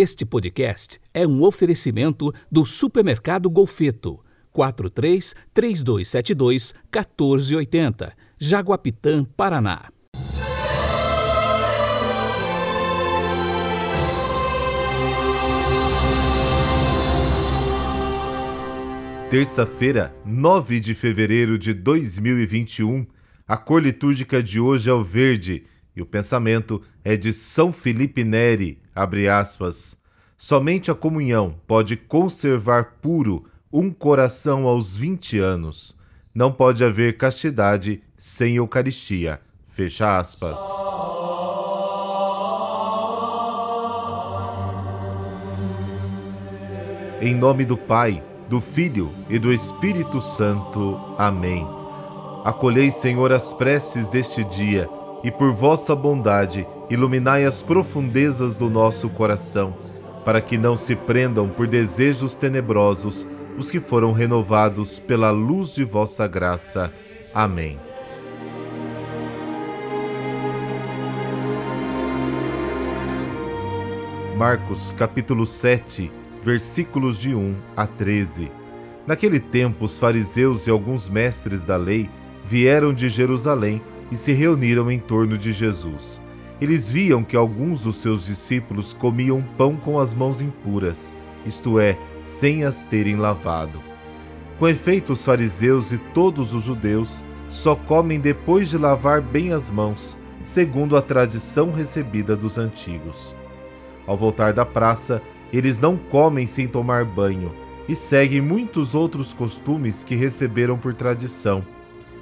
Este podcast é um oferecimento do Supermercado Golfeto. 43 3272 1480, Jaguapitã, Paraná. Terça-feira, 9 de fevereiro de 2021. A cor litúrgica de hoje é o verde e o pensamento é de São Felipe Neri, abre aspas. Somente a comunhão pode conservar puro um coração aos 20 anos. Não pode haver castidade sem Eucaristia. Fecha aspas. Em nome do Pai, do Filho e do Espírito Santo. Amém. Acolhei, Senhor, as preces deste dia e por vossa bondade iluminai as profundezas do nosso coração, para que não se prendam por desejos tenebrosos os que foram renovados pela luz de vossa graça. Amém. Marcos capítulo 7, versículos de 1 a 13. Naquele tempo, os fariseus e alguns mestres da lei vieram de Jerusalém e se reuniram em torno de Jesus. Eles viam que alguns dos seus discípulos comiam pão com as mãos impuras, isto é, sem as terem lavado. Com efeito, os fariseus e todos os judeus só comem depois de lavar bem as mãos, segundo a tradição recebida dos antigos. Ao voltar da praça, eles não comem sem tomar banho e seguem muitos outros costumes que receberam por tradição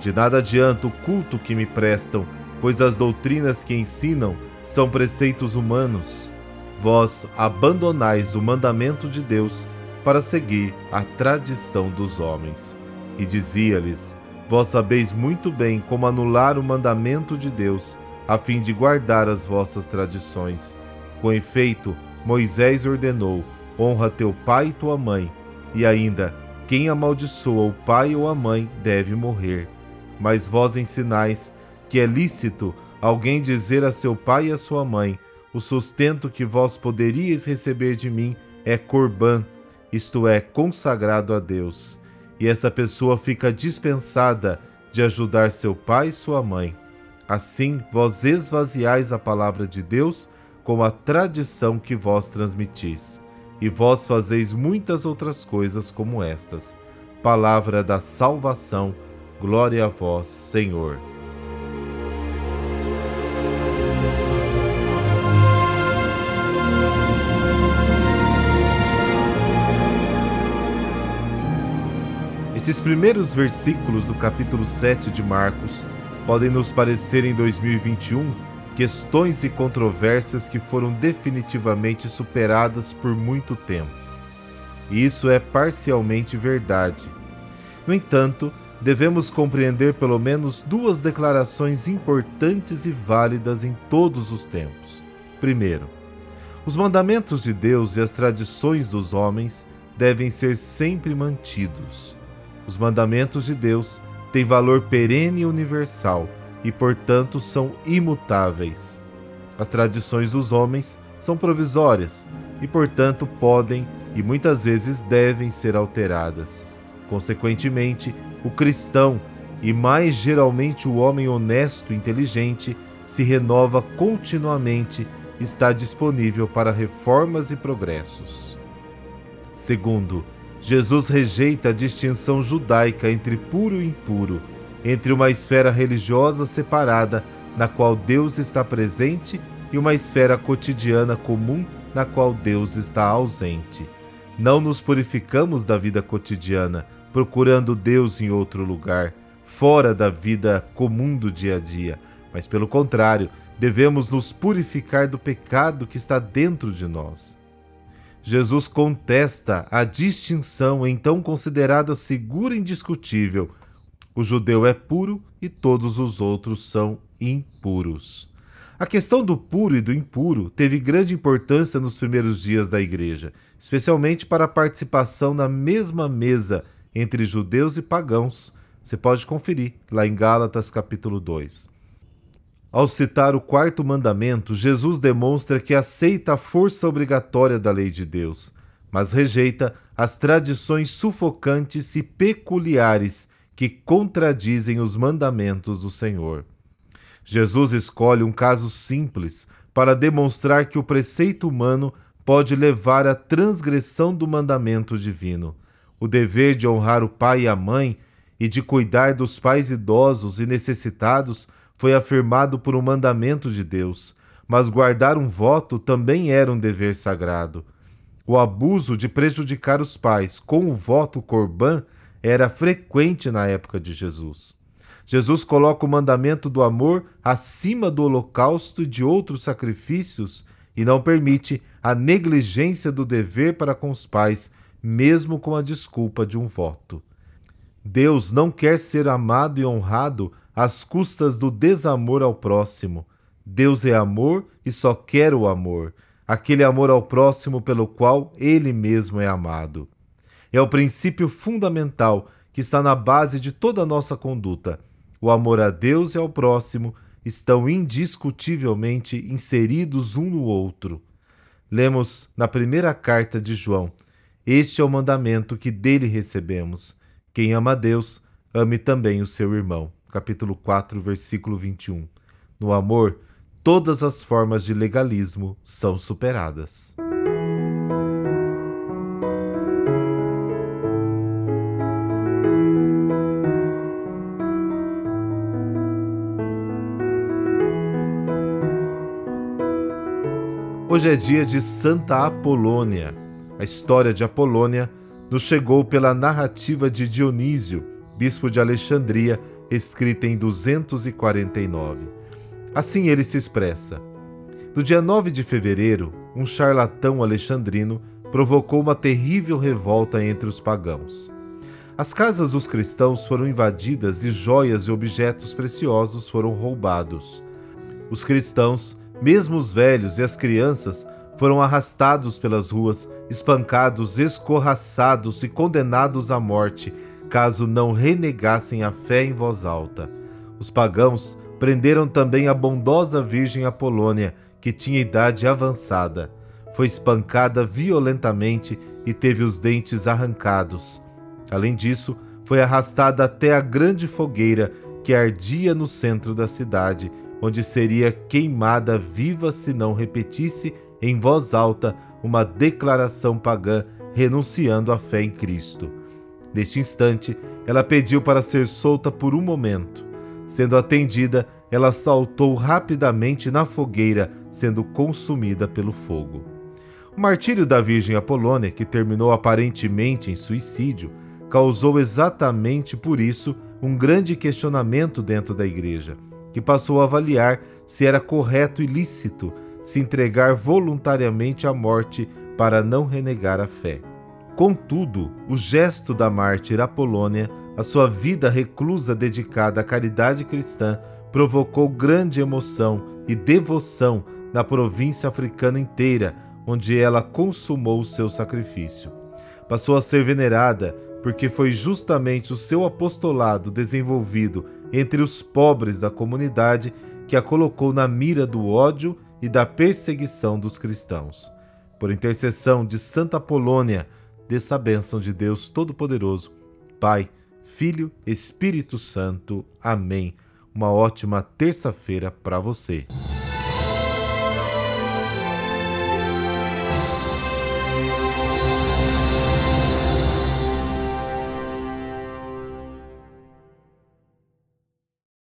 De nada adianta o culto que me prestam, pois as doutrinas que ensinam são preceitos humanos. Vós abandonais o mandamento de Deus para seguir a tradição dos homens. E dizia-lhes: Vós sabeis muito bem como anular o mandamento de Deus, a fim de guardar as vossas tradições. Com efeito, Moisés ordenou: Honra teu pai e tua mãe, e ainda, quem amaldiçoa o pai ou a mãe deve morrer mas vós ensinais que é lícito alguém dizer a seu pai e a sua mãe: O sustento que vós poderíeis receber de mim é corbã, isto é, consagrado a Deus. E essa pessoa fica dispensada de ajudar seu pai e sua mãe. Assim, vós esvaziais a palavra de Deus com a tradição que vós transmitis. E vós fazeis muitas outras coisas como estas. Palavra da salvação Glória a vós, Senhor. Esses primeiros versículos do capítulo 7 de Marcos podem nos parecer em 2021 questões e controvérsias que foram definitivamente superadas por muito tempo. E isso é parcialmente verdade. No entanto, devemos compreender pelo menos duas declarações importantes e válidas em todos os tempos. Primeiro, os mandamentos de Deus e as tradições dos homens devem ser sempre mantidos. Os mandamentos de Deus têm valor perene e universal e, portanto, são imutáveis. As tradições dos homens são provisórias e, portanto, podem e muitas vezes devem ser alteradas. Consequentemente, o cristão, e mais geralmente o homem honesto e inteligente, se renova continuamente está disponível para reformas e progressos. Segundo, Jesus rejeita a distinção judaica entre puro e impuro, entre uma esfera religiosa separada, na qual Deus está presente, e uma esfera cotidiana comum, na qual Deus está ausente. Não nos purificamos da vida cotidiana, procurando Deus em outro lugar, fora da vida comum do dia a dia, mas pelo contrário, devemos nos purificar do pecado que está dentro de nós. Jesus contesta a distinção então considerada segura e indiscutível. O judeu é puro e todos os outros são impuros. A questão do puro e do impuro teve grande importância nos primeiros dias da igreja, especialmente para a participação na mesma mesa entre judeus e pagãos. Você pode conferir lá em Gálatas capítulo 2. Ao citar o quarto mandamento, Jesus demonstra que aceita a força obrigatória da lei de Deus, mas rejeita as tradições sufocantes e peculiares que contradizem os mandamentos do Senhor. Jesus escolhe um caso simples para demonstrar que o preceito humano pode levar à transgressão do mandamento divino. O dever de honrar o pai e a mãe e de cuidar dos pais idosos e necessitados foi afirmado por um mandamento de Deus, mas guardar um voto também era um dever sagrado. O abuso de prejudicar os pais com o voto corban era frequente na época de Jesus. Jesus coloca o mandamento do amor acima do holocausto e de outros sacrifícios e não permite a negligência do dever para com os pais, mesmo com a desculpa de um voto. Deus não quer ser amado e honrado às custas do desamor ao próximo. Deus é amor e só quer o amor, aquele amor ao próximo pelo qual ele mesmo é amado. É o princípio fundamental que está na base de toda a nossa conduta o amor a Deus e ao próximo estão indiscutivelmente inseridos um no outro. Lemos na primeira carta de João: Este é o mandamento que dele recebemos. Quem ama a Deus, ame também o seu irmão. Capítulo 4, versículo 21. No amor, todas as formas de legalismo são superadas. Hoje é dia de Santa Apolônia. A história de Apolônia nos chegou pela narrativa de Dionísio, bispo de Alexandria, escrita em 249. Assim ele se expressa: No dia 9 de fevereiro, um charlatão alexandrino provocou uma terrível revolta entre os pagãos. As casas dos cristãos foram invadidas e joias e objetos preciosos foram roubados. Os cristãos mesmo os velhos e as crianças foram arrastados pelas ruas, espancados, escorraçados e condenados à morte, caso não renegassem a fé em voz alta. Os pagãos prenderam também a bondosa Virgem Apolônia, que tinha idade avançada. Foi espancada violentamente e teve os dentes arrancados. Além disso, foi arrastada até a grande fogueira que ardia no centro da cidade, onde seria queimada viva se não repetisse em voz alta uma declaração pagã renunciando à fé em Cristo. Neste instante, ela pediu para ser solta por um momento. Sendo atendida, ela saltou rapidamente na fogueira, sendo consumida pelo fogo. O martírio da Virgem Apolônia, que terminou aparentemente em suicídio, causou exatamente por isso um grande questionamento dentro da igreja que passou a avaliar se era correto e lícito se entregar voluntariamente à morte para não renegar a fé. Contudo, o gesto da mártir Apolônia, a sua vida reclusa dedicada à caridade cristã, provocou grande emoção e devoção na província africana inteira, onde ela consumou o seu sacrifício. Passou a ser venerada porque foi justamente o seu apostolado desenvolvido entre os pobres da comunidade que a colocou na mira do ódio e da perseguição dos cristãos. Por intercessão de Santa Polônia, dessa bênção de Deus Todo-Poderoso, Pai, Filho, Espírito Santo. Amém. Uma ótima terça-feira para você.